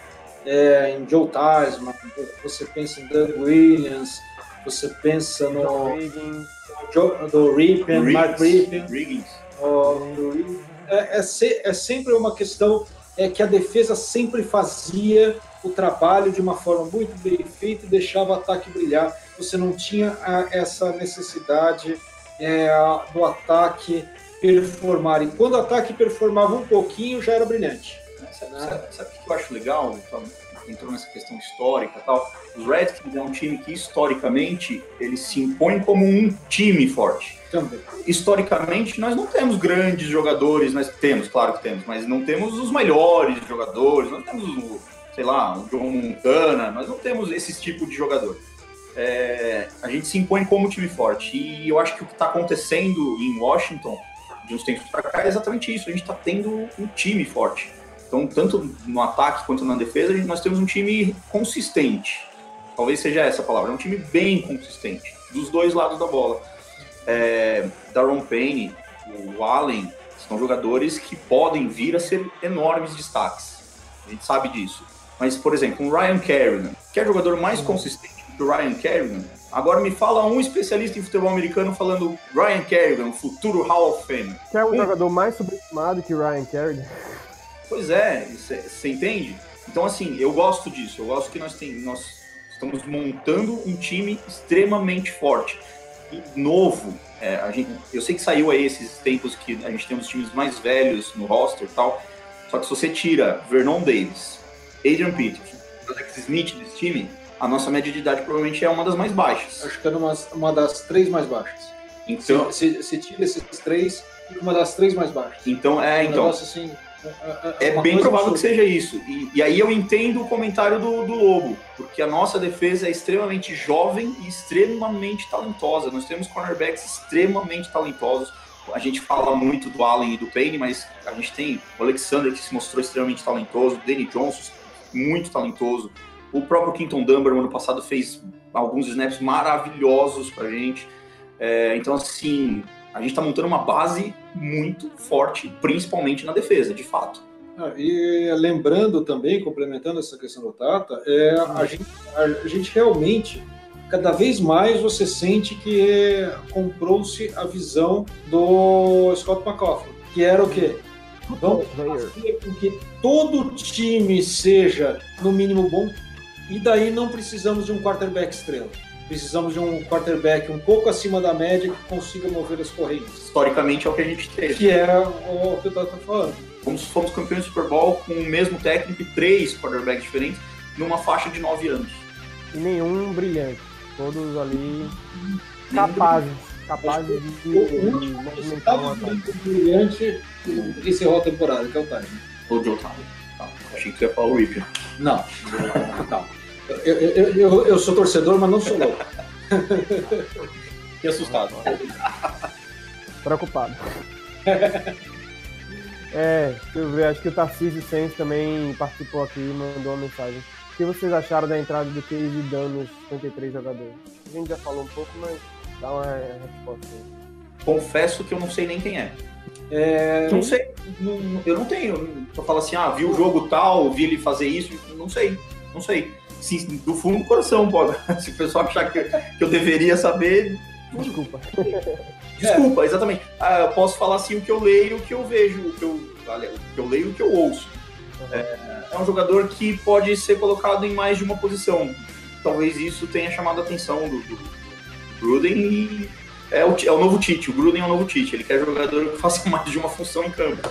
[SPEAKER 4] é, em Joe Theismann, você pensa em Doug Williams, você pensa no do Ripken, Mark Ripken. É, é, se, é, sempre uma questão é que a defesa sempre fazia o trabalho de uma forma muito bem feita e deixava o ataque brilhar. Você não tinha a, essa necessidade é, do ataque performar. E quando o ataque performava um pouquinho, já era brilhante.
[SPEAKER 3] Sabe, sabe, sabe o que eu acho legal? entrou nessa questão histórica e tal. Os Redskins é um time que, historicamente, ele se impõe como um time forte. Também. Historicamente, nós não temos grandes jogadores, nós temos, claro que temos, mas não temos os melhores jogadores, não temos, sei lá, o John Montana, nós não temos esse tipo de jogador. É, a gente se impõe como time forte. E eu acho que o que está acontecendo em Washington, de uns tempos para cá, é exatamente isso. A gente está tendo um time forte. Então, tanto no ataque quanto na defesa, nós temos um time consistente. Talvez seja essa a palavra. É um time bem consistente, dos dois lados da bola. É, Daron Payne, o Allen, são jogadores que podem vir a ser enormes destaques. A gente sabe disso. Mas, por exemplo, o Ryan Kerrigan, que é jogador mais consistente que o Ryan Kerrigan, Agora me fala um especialista em futebol americano falando Ryan Kerrigan, futuro Hall of Fame.
[SPEAKER 2] Que é o um... jogador mais subestimado que Ryan Kerrigan.
[SPEAKER 3] Pois é, você entende? Então, assim, eu gosto disso. Eu gosto que nós, tem, nós estamos montando um time extremamente forte e novo. É, a gente, eu sei que saiu aí esses tempos que a gente tem os times mais velhos no roster e tal. Só que se você tira Vernon Davis, Adrian Peterson, Alex Smith desse time, a nossa média de idade provavelmente é uma das mais baixas.
[SPEAKER 4] Acho que é uma, uma das três mais baixas. Então, se, se, tira esses três, uma das três mais baixas.
[SPEAKER 3] Então, é, um então. Negócio assim, é bem provável que seja isso. E, e, aí eu entendo o comentário do, do, Lobo, porque a nossa defesa é extremamente jovem e extremamente talentosa. Nós temos cornerbacks extremamente talentosos. A gente fala muito do Allen e do Payne, mas a gente tem o Alexander que se mostrou extremamente talentoso, o Danny Johnson muito talentoso. O próprio Quinton Dunbar, no ano passado, fez alguns snaps maravilhosos pra gente. É, então, assim, a gente está montando uma base muito forte, principalmente na defesa, de fato.
[SPEAKER 4] Ah, e lembrando também, complementando essa questão do Tata, é, a, gente, a gente realmente, cada vez mais você sente que comprou-se a visão do Scott McCaffrey, que era o quê? Vamos fazer com que todo time seja, no mínimo, bom, e daí não precisamos de um quarterback estrela precisamos de um quarterback um pouco acima da média que consiga mover as correntes.
[SPEAKER 3] Historicamente é o que a gente teve.
[SPEAKER 4] Que é o que eu estava falando.
[SPEAKER 3] Fomos, fomos campeões do Super Bowl com o mesmo técnico e três quarterbacks diferentes numa faixa de nove anos.
[SPEAKER 2] E nenhum brilhante. Todos ali capazes. Capazes de, de
[SPEAKER 4] movimentar uma brilhante encerrou a temporada, que é o Time.
[SPEAKER 3] O Joe Time. Tá. Achei que você ia falar o Ripper.
[SPEAKER 4] Não. Não. Eu, eu, eu, eu sou torcedor, mas não sou louco.
[SPEAKER 3] Que assustado.
[SPEAKER 2] Preocupado. É, deixa eu ver, acho que o Tarcísio Sens também participou aqui e mandou uma mensagem. que vocês acharam da entrada do Casey Dan nos 53 jogadores? A gente já falou um pouco, mas dá uma resposta aí.
[SPEAKER 3] Confesso que eu não sei nem quem é.
[SPEAKER 4] É,
[SPEAKER 3] não sei. não- eu não tenho. Só falo assim, ah, vi o jogo tal, vi ele fazer isso. Não sei. Não sei. Sim, do fundo do coração, pode. Se o pessoal achar que, que eu deveria saber,
[SPEAKER 2] Desculpa.
[SPEAKER 3] desculpa, exatamente. Ah, eu posso falar assim o que eu leio, o que eu vejo, o que eu, aliás, o que eu leio, o que eu ouço. É, é um jogador que pode ser colocado em mais de uma posição. Talvez isso tenha chamado a atenção do, do Gruden e é o, é o novo Tite. O Gruden é o novo Tite. Ele quer jogador que faça mais de uma função em campo.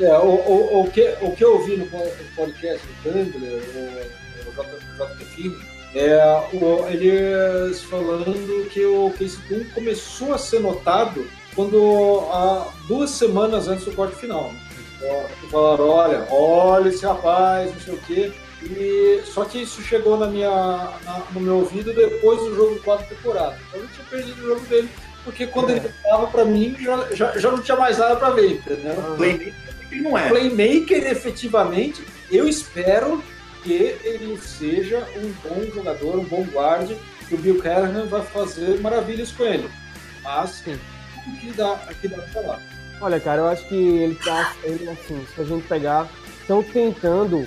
[SPEAKER 4] É, o, o, o, que, o que eu ouvi no po- podcast do Tangler, o, o J- JP Filho, é o, eles falando que o Case Boom começou a ser notado quando há duas semanas antes do corte final. né? Ó, que Falaram, olha, olha esse rapaz, não sei o quê. E, só que isso chegou na minha, na- no meu ouvido depois do jogo de quatro temporadas. Então, Eu tinha perdido o jogo dele, porque quando
[SPEAKER 2] É.
[SPEAKER 4] ele estava para mim já, já, já não tinha mais nada para ver, entendeu?
[SPEAKER 3] Playmaker não é.
[SPEAKER 4] playmaker efetivamente, eu espero que ele seja um bom jogador, um bom guarde, que o Bill Callahan vai fazer maravilhas com ele. Mas
[SPEAKER 2] Sim.
[SPEAKER 4] o que dá, o que dá pra falar.
[SPEAKER 2] Olha, cara, eu acho que ele tá. Ele, assim, se a gente pegar. Estão tentando.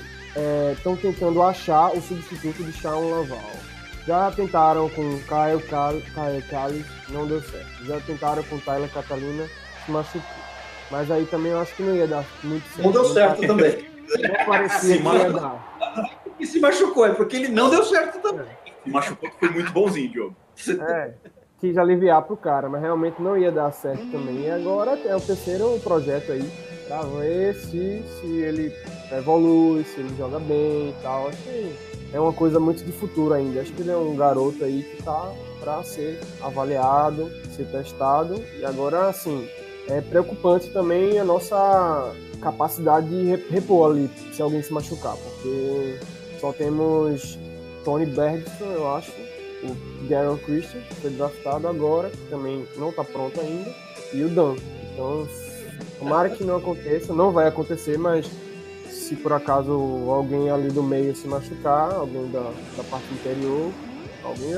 [SPEAKER 2] Estão tentando achar o substituto de Shawn Laval. Já tentaram com Kyle Callis, não deu certo. Já tentaram com Tyler Catalina, se machucou. Mas aí também eu acho que não ia dar muito certo.
[SPEAKER 4] Não deu certo também.
[SPEAKER 2] Não parecia
[SPEAKER 3] Se
[SPEAKER 2] que ia
[SPEAKER 3] machucou.
[SPEAKER 2] dar.
[SPEAKER 4] E se machucou, é porque ele não deu certo também.
[SPEAKER 3] Se machucou que foi muito bonzinho, Diogo.
[SPEAKER 2] É, quis aliviar pro cara, mas realmente não ia dar certo também. E agora é o terceiro projeto aí, pra ver se, se ele evolui, se ele joga bem e tal. Acho que é uma coisa muito de futuro ainda. Acho que ele é um garoto aí que tá pra ser avaliado, ser testado. E agora, assim, é preocupante também a nossa capacidade de re- repor ali, se alguém se machucar, porque só temos Tony Bergson, eu acho, o Darren Christian, que foi draftado agora, que também não tá pronto ainda, e o Dan. Então, tomara que não aconteça, não vai acontecer, mas se por acaso alguém ali do meio se machucar, alguém da, da parte inferior, alguém,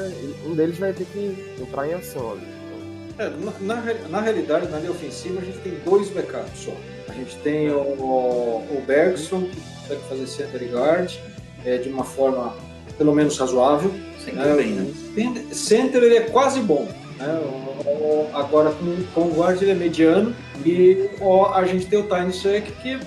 [SPEAKER 2] um deles vai ter que entrar em ação ali.
[SPEAKER 4] É, na, na, re- na realidade, na linha ofensiva, a gente tem dois backups só. A gente tem o, o Bergson, que consegue fazer center e guard é, de uma forma pelo menos razoável.
[SPEAKER 3] Sempre
[SPEAKER 4] né?
[SPEAKER 3] bem, né?
[SPEAKER 4] Center- Center ele é quase bom. Né? O- agora com, com o guard ele é mediano. E o- a gente tem o Tiny Sec, que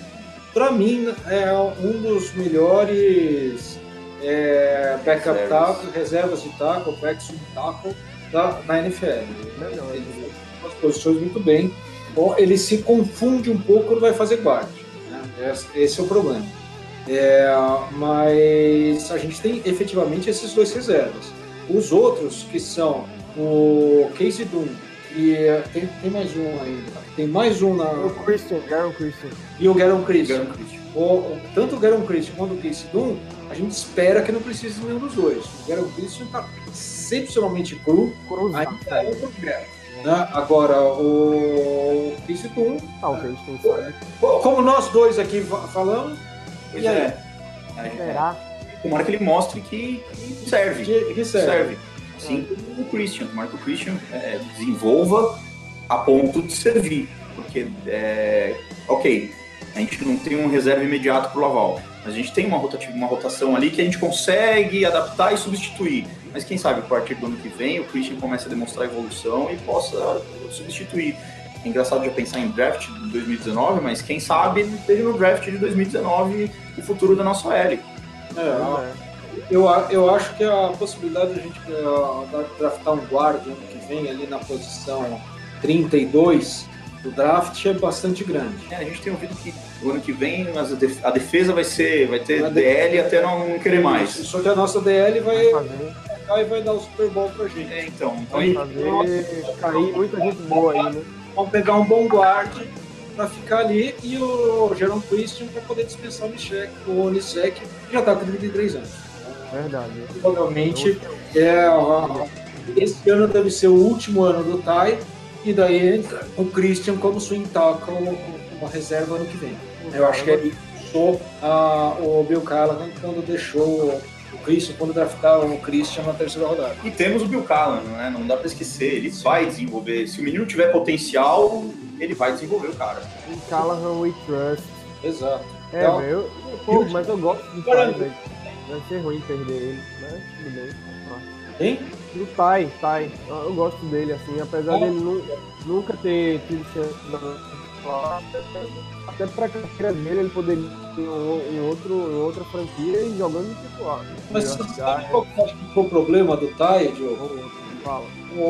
[SPEAKER 4] para mim é um dos melhores é, backup
[SPEAKER 3] Reservas.
[SPEAKER 4] tackle, reservas de tackle, backstream tackle da, da NFL.
[SPEAKER 2] Melhor,
[SPEAKER 4] Ele faz as posições muito bem. Bom, ele se confunde um pouco quando vai fazer guard. né? Esse, é o problema. É, mas a gente tem efetivamente esses dois reservas. Os outros, que são o Casey Doom e tem, tem mais um ainda. Tem mais um na.
[SPEAKER 2] O Christian, Darren Christian.
[SPEAKER 4] E o Garon Christian.
[SPEAKER 3] Garon Christian.
[SPEAKER 4] O, o- tanto o Garon Christian quanto o Casey Doom, a gente espera que não precise de nenhum dos dois. O Garon Christian está excepcionalmente cru,
[SPEAKER 2] Cruzado.
[SPEAKER 4] ainda é um projeto. Né? Agora, o Casey Doom,
[SPEAKER 2] Talvez, quem sabe.
[SPEAKER 4] co- como nós dois aqui fa- falamos,
[SPEAKER 3] Pois
[SPEAKER 4] E aí?
[SPEAKER 3] é. É,
[SPEAKER 2] Será?
[SPEAKER 3] Tomara que ele mostre que, que serve.
[SPEAKER 4] que, que serve.
[SPEAKER 3] serve. Assim como o Christian. Tomara que o Christian é, desenvolva a ponto de servir. Porque, é, ok, a gente não tem um reserva imediato para o Laval. Mas a gente tem uma, rotativa, uma rotação ali que a gente consegue adaptar e substituir. Mas quem sabe, a partir do ano que vem, o Christian comece a demonstrar evolução e possa substituir. É engraçado já pensar em draft de 2019, mas quem sabe esteja no draft de 2019 o futuro da nossa L.
[SPEAKER 4] É,
[SPEAKER 2] É.
[SPEAKER 4] eu, eu acho que a possibilidade de a gente eh, draftar um guard ano que vem ali na posição 32 do draft é bastante grande.
[SPEAKER 3] É, a gente tem ouvido que o ano que vem a defesa vai ser, vai ter
[SPEAKER 4] A
[SPEAKER 3] DL até não querer mais.
[SPEAKER 4] Só que a nossa DL vai
[SPEAKER 2] Fazer,
[SPEAKER 4] vai, dar o Super Bowl pra gente.
[SPEAKER 3] É, então, então
[SPEAKER 2] vai fazer cair muita gente boa aí, né?
[SPEAKER 4] Vamos pegar um bom guard para ficar ali e o Jerome Christian para poder dispensar o Nishek, o que já está com 33 anos.
[SPEAKER 2] Verdade.
[SPEAKER 4] Provavelmente é, ó, esse ano deve ser o último ano do Tai e daí entra o Christian como swing tackle, uma reserva ano que vem. Eu acho que é isso. forçou a, o Bill Callahan quando deixou o Christian, quando draftaram o Christian na terceira rodada.
[SPEAKER 3] E temos o Bill Callahan, né? Não dá pra esquecer. Ele vai desenvolver. Se o menino tiver potencial, ele vai desenvolver o cara.
[SPEAKER 2] Em Callahan we trust.
[SPEAKER 4] Exato.
[SPEAKER 2] É,
[SPEAKER 4] Então,
[SPEAKER 2] eu- Pô, mas eu gosto do velho. Vai ser ruim perder ele, mas tudo bem.
[SPEAKER 4] Hein?
[SPEAKER 2] Do Ty, Ty. Eu gosto dele, assim, apesar
[SPEAKER 4] Como?
[SPEAKER 2] dele nu- nunca ter tido chance na até pra carreira dele, ele poderia em, um- em outro, em outra franquia e jogando no titular.
[SPEAKER 4] Mas
[SPEAKER 2] Eu
[SPEAKER 4] você
[SPEAKER 2] que
[SPEAKER 4] sabe qual que acho que foi o problema do Tai, Diogo?
[SPEAKER 2] Fala.
[SPEAKER 4] O,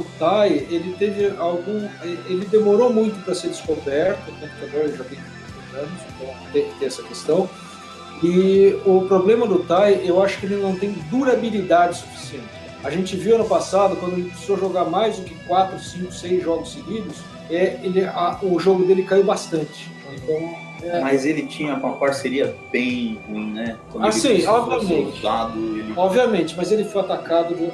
[SPEAKER 4] o Tai, ele teve algum. Ele demorou muito para ser descoberto, tanto que agora ele já tem 30 anos, então tem, tem essa questão. E o problema do Tai, eu acho que ele não tem durabilidade suficiente. A gente viu ano passado, quando ele precisou jogar mais do que 4, 5, 6 jogos seguidos, é, ele, a- o jogo dele caiu bastante. Então, é,
[SPEAKER 3] Mas ele tinha uma parceria bem ruim, né? Quando ele
[SPEAKER 4] sim,
[SPEAKER 3] precisou
[SPEAKER 4] obviamente.
[SPEAKER 3] ser usado, ele
[SPEAKER 4] Obviamente, mas ele foi atacado do,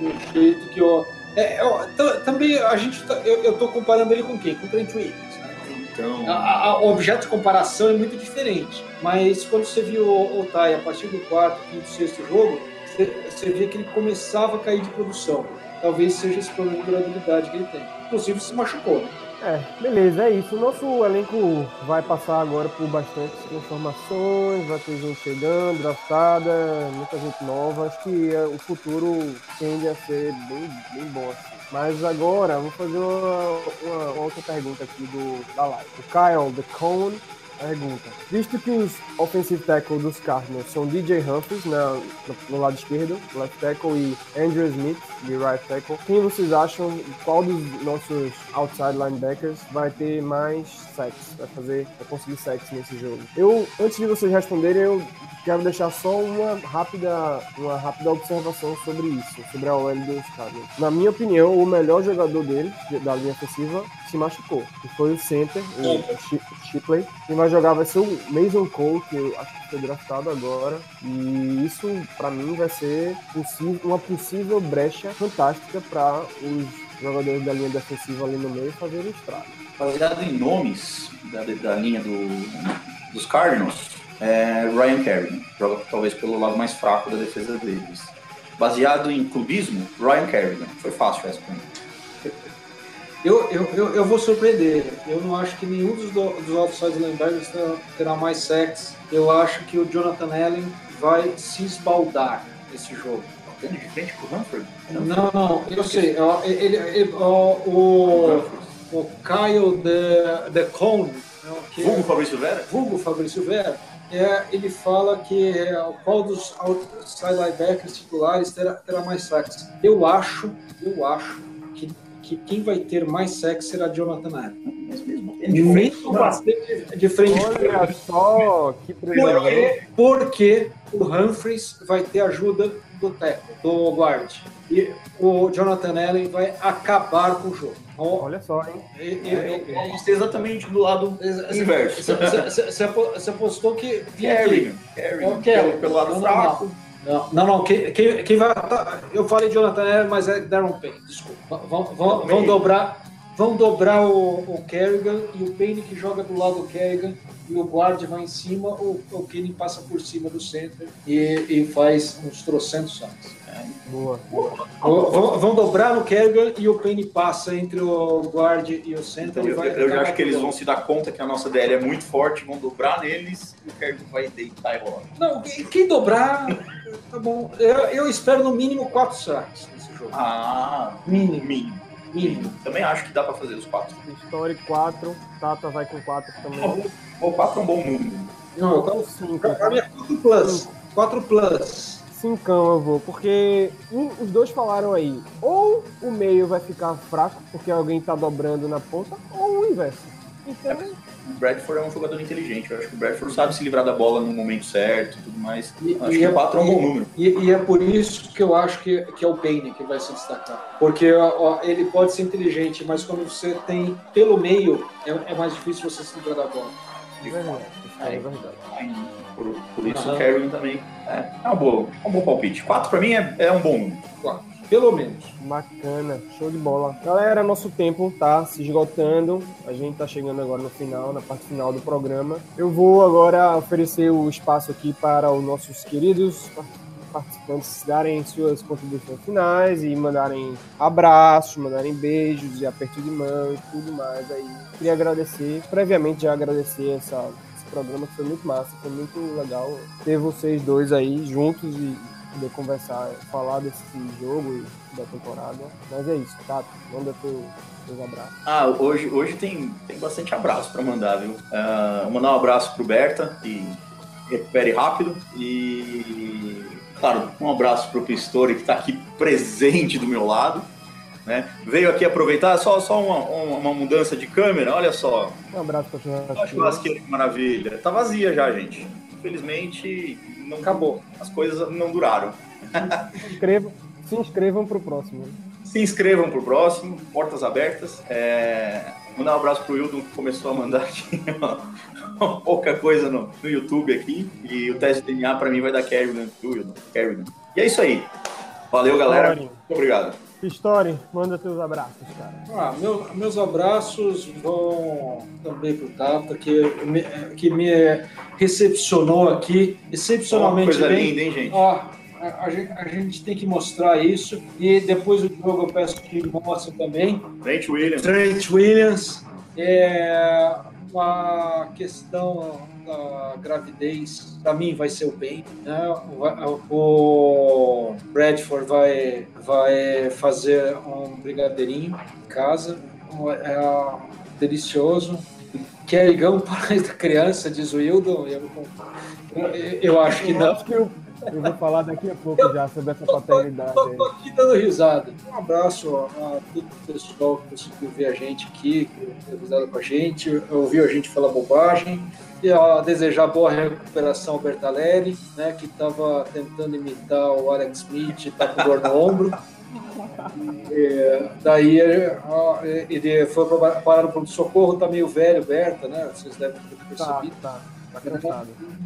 [SPEAKER 4] do jeito que eu. É, eu- t- também a gente. tá- eu, eu tô comparando ele com quem? Com o Trent Williams. né?
[SPEAKER 3] Então,
[SPEAKER 4] A- a- a- o objeto de comparação é muito diferente. Mas quando você viu o, o Tai a partir do quarto, quinto, sexto jogo, você, você via que ele começava a cair de produção. Talvez seja esse problema de durabilidade que ele tem. Inclusive se machucou. né?
[SPEAKER 2] É, beleza, é isso. O nosso elenco vai passar agora por bastantes transformações, vai ter gente chegando, draftada, muita gente nova. Acho que é, o futuro tende a ser bem, bem bom assim. Mas agora, vou fazer uma, uma- uma outra pergunta aqui do, da live. O Kyle, The Cone, pergunta. Visto que os offensive tackle dos Cardinals são DJ Humphries no, no lado esquerdo, left tackle, e Andrew Smith, de right tackle, quem vocês acham, qual dos nossos outside linebackers vai ter mais sacks, vai fazer, vai conseguir sacks nesse jogo? Eu, antes de vocês responderem, eu quero deixar só uma rápida, uma rápida observação sobre isso, sobre a OL dos Cardinals. Na minha opinião, o melhor jogador deles, de- da linha ofensiva, se machucou, que foi o center, o Shipley. Quem vai jogar vai ser o Mason Cole, que eu acho que foi draftado agora. E isso, pra mim, vai ser uma possível brecha fantástica para os jogadores da linha defensiva ali no meio fazerem estrago.
[SPEAKER 3] baseado em nomes da, da linha do- dos Cardinals, é Ryan Kerrigan. Joga talvez pelo lado mais fraco da defesa deles. Baseado em clubismo, Ryan Kerrigan. Foi fácil essa pra mim.
[SPEAKER 4] Eu, eu, eu, eu vou surpreender. Eu não acho que nenhum dos, do- dos outside linebackers terá, terá mais sacks. Eu acho que o Jonathan Allen vai se esbaldar nesse jogo.
[SPEAKER 3] Batendo de frente com o Humphrey?
[SPEAKER 4] Não, não, eu sei. Ele, ele- ó, o, o Kyle de, de Cone, né,
[SPEAKER 3] Vulgo Fabrício Vera?
[SPEAKER 4] vulgo Fabrício Vera, é, ele fala que é, qual dos linebackers titulares terá, terá mais sacks. Eu acho, eu acho que, que quem vai ter mais sacks será Jonathan Allen.
[SPEAKER 3] Mas mesmo de frente
[SPEAKER 4] Mesmo
[SPEAKER 3] com o
[SPEAKER 4] bastante de frente.
[SPEAKER 2] Olha só que.
[SPEAKER 4] Porque, porque o Humphreys vai ter ajuda do tackle, do guard. E o Jonathan Allen vai acabar com o jogo.
[SPEAKER 2] Olha só, hein?
[SPEAKER 4] e- e-
[SPEAKER 3] Eu exatamente do lado inverso.
[SPEAKER 4] você- você- Você apo- você apostou que. Ó, Kerrigan.
[SPEAKER 3] Pelo, pelo lado
[SPEAKER 4] Não, não,
[SPEAKER 3] fraco.
[SPEAKER 4] Não, não, não. Quem, quem, quem vai. tá, eu falei Jonathan Allen, mas é Darren Payne, desculpa. Vão, vão, vão dobrar. Vão dobrar o, o Kerrigan e o Payne que joga do lado do Kerrigan e o guard vai em cima, o, o Kenny passa por cima do center e, e faz uns trocentos sacks.
[SPEAKER 2] Boa.
[SPEAKER 4] Vão, vão dobrar no Kerrigan e o Payne passa entre o guard e o center.
[SPEAKER 3] Então,
[SPEAKER 4] e
[SPEAKER 3] eu,
[SPEAKER 4] vai
[SPEAKER 3] eu acho que eles vão se dar conta que a nossa DL é muito forte, vão dobrar neles e o Kerrigan vai deitar e rolar.
[SPEAKER 4] Não, quem quem dobrar, tá bom. Eu, eu espero no mínimo quatro sacks nesse jogo.
[SPEAKER 3] Ah,
[SPEAKER 4] Mínimo.
[SPEAKER 3] mínimo.
[SPEAKER 4] Mínimo.
[SPEAKER 3] Também acho que dá pra fazer os quatro.
[SPEAKER 2] Story 4, Tata vai com 4 também.
[SPEAKER 3] O quatro é um bom número.
[SPEAKER 4] Não, eu
[SPEAKER 2] Então
[SPEAKER 4] quero
[SPEAKER 2] 5.
[SPEAKER 4] Pra mim é 4 plus. 4 plus.
[SPEAKER 2] Cincão eu vou, porque um- os dois falaram aí, ou o meio vai ficar fraco porque alguém tá dobrando na ponta, ou o inverso. Então,
[SPEAKER 3] O Bradford é um jogador inteligente. Eu acho que o Bradford sabe se livrar da bola no momento certo e tudo mais.
[SPEAKER 4] E-
[SPEAKER 3] acho
[SPEAKER 4] e
[SPEAKER 3] que
[SPEAKER 4] é-
[SPEAKER 3] o 4 é um bom número.
[SPEAKER 4] E, e é por isso que eu acho que, que é o Payne que vai se destacar. Porque ó, ele pode ser inteligente, mas quando você tem pelo meio, é, é mais difícil você se livrar da bola.
[SPEAKER 2] é verdade. É verdade.
[SPEAKER 3] Aí, Por, por isso o Kerrigan também é, é, uma boa, é um bom palpite. 4 pra mim é, é um bom número.
[SPEAKER 4] Claro. Pelo menos.
[SPEAKER 2] Bacana, show de bola. Galera, nosso tempo tá se esgotando. A gente tá chegando agora no final, na parte final do programa. Eu vou agora oferecer o espaço aqui para os nossos queridos participantes darem suas contribuições finais e mandarem abraços, mandarem beijos e aperto de mão e tudo mais aí. Queria agradecer, previamente já agradecer essa, esse programa que foi muito massa, foi muito legal ter vocês dois aí juntos e poder conversar, falar desse jogo e da temporada. Mas é isso, tá? Manda teu, teus abraços.
[SPEAKER 3] Ah, hoje, hoje tem, tem bastante abraço para mandar, viu? Uh, mandar um abraço pro Berta e recupere rápido e Claro, um abraço para o Pistori, que está aqui presente do meu lado. Né? Veio aqui aproveitar, só, só uma, uma mudança de câmera, olha só.
[SPEAKER 2] Um abraço para
[SPEAKER 3] a churrasqueira. que maravilha. Tá vazia já, gente. Infelizmente, não acabou. As coisas não duraram.
[SPEAKER 2] Se inscrevam, se inscrevam para o próximo.
[SPEAKER 3] Se inscrevam para o próximo, portas abertas. É... Mandar um abraço pro Wildon, que começou a mandar aqui pouca coisa no, no YouTube aqui. E o teste de DNA para mim vai dar Kerrigan do Wildon. Kerrigan. E é isso aí. Valeu, galera. Muito obrigado.
[SPEAKER 2] Story, manda teus abraços, cara.
[SPEAKER 4] Ah, meu, meus abraços vão também pro Tata, que me, que me recepcionou aqui excepcionalmente oh, coisa bem.
[SPEAKER 3] linda, hein, gente?
[SPEAKER 4] Ah, a, a, gente, a, gente, tem que mostrar isso. E depois do jogo eu peço que mostre também.
[SPEAKER 3] Trent Williams.
[SPEAKER 4] Trent Williams. É uma questão da gravidez, para mim, vai ser o bem. Né? O Bradford vai, vai fazer um brigadeirinho em casa. É delicioso. Querigão para criança, diz o Hildon. Eu, eu, eu acho que não.
[SPEAKER 2] Eu vou falar daqui a pouco eu, já sobre essa paternidade.
[SPEAKER 4] Tô, tô, aqui dando risada. Um abraço a todo o pessoal que conseguiu ver a gente aqui, que risada com a gente, ouviu a gente falar bobagem. E a desejar boa recuperação ao Bertaleri, né, que estava tentando imitar o Alex Smith e tá com dor no ombro. E, daí ele foi parar no pronto-socorro, tá meio velho, Berta, né? Vocês devem ter percebido.
[SPEAKER 2] Tá, tá. Tá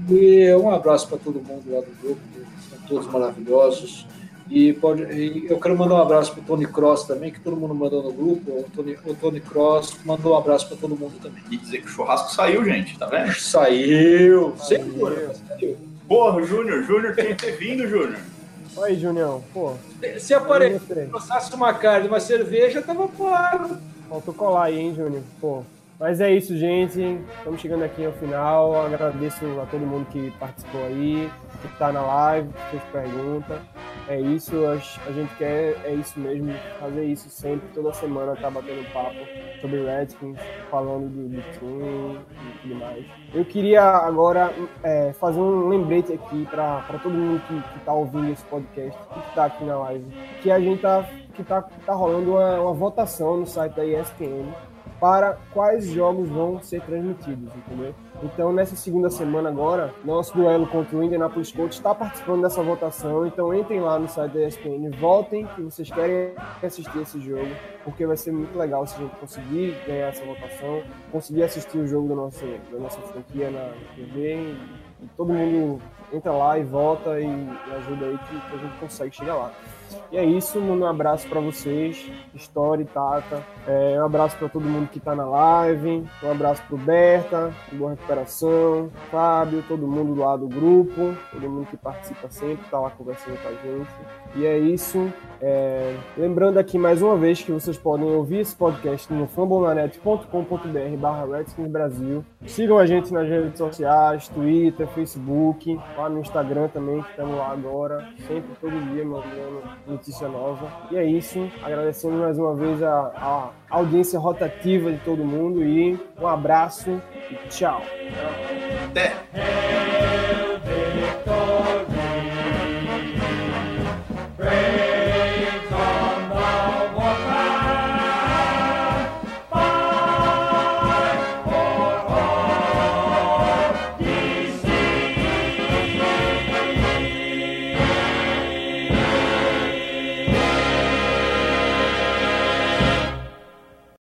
[SPEAKER 4] e um abraço para todo mundo lá do grupo, são todos maravilhosos. E, pode, e eu quero mandar um abraço para o Tony Cross também, que todo mundo mandou no grupo. O Tony, o Tony Cross mandou um abraço para todo mundo também.
[SPEAKER 3] E dizer que o churrasco saiu, gente, tá vendo?
[SPEAKER 4] Saiu! Saiu!
[SPEAKER 3] saiu. Porra, Júnior, Júnior tinha que ter vindo, Júnior.
[SPEAKER 2] Oi, Junião, pô.
[SPEAKER 4] Se aparecesse uma carne, uma cerveja, tava claro.
[SPEAKER 2] Faltou colar aí, hein, Júnior? Pô, mas é isso, gente. Estamos chegando aqui ao final. Agradeço a todo mundo que participou aí, que está na live, que fez pergunta. É isso, a gente quer, é isso mesmo, fazer isso sempre, toda semana tá batendo papo sobre Redskins, falando do, do time e tudo mais. Eu queria agora é, fazer um lembrete aqui para todo mundo que, está ouvindo esse podcast e que está aqui na live, que a gente tá, que tá, tá rolando uma, uma votação no site da ESPN para quais jogos vão ser transmitidos, entendeu? Então, nessa segunda semana agora, nosso duelo contra o Indianapolis Colts está participando dessa votação. Então, entrem lá no site da ESPN, votem que vocês querem assistir esse jogo, porque vai ser muito legal se a gente conseguir ganhar essa votação, conseguir assistir o jogo da nossa, da nossa franquia na TV. E todo mundo entra lá e vota e, e ajuda aí que, que a gente consegue chegar lá. E é isso, um abraço para vocês, Story, Tata. É, um abraço para todo mundo que está na live. Um abraço para o Berta, boa recuperação. Fábio, todo mundo lá do grupo, todo mundo que participa sempre, está lá conversando com a gente. E é isso. É, lembrando aqui mais uma vez que vocês podem ouvir esse podcast no fambonanet.com.br barra Redskins Brasil. Sigam a gente nas redes sociais, Twitter, Facebook, lá no Instagram também, que estamos lá agora, sempre, todo dia, mandando notícia nova. E é isso. Agradecendo mais uma vez a, a audiência rotativa de todo mundo e um abraço e tchau.
[SPEAKER 3] Até!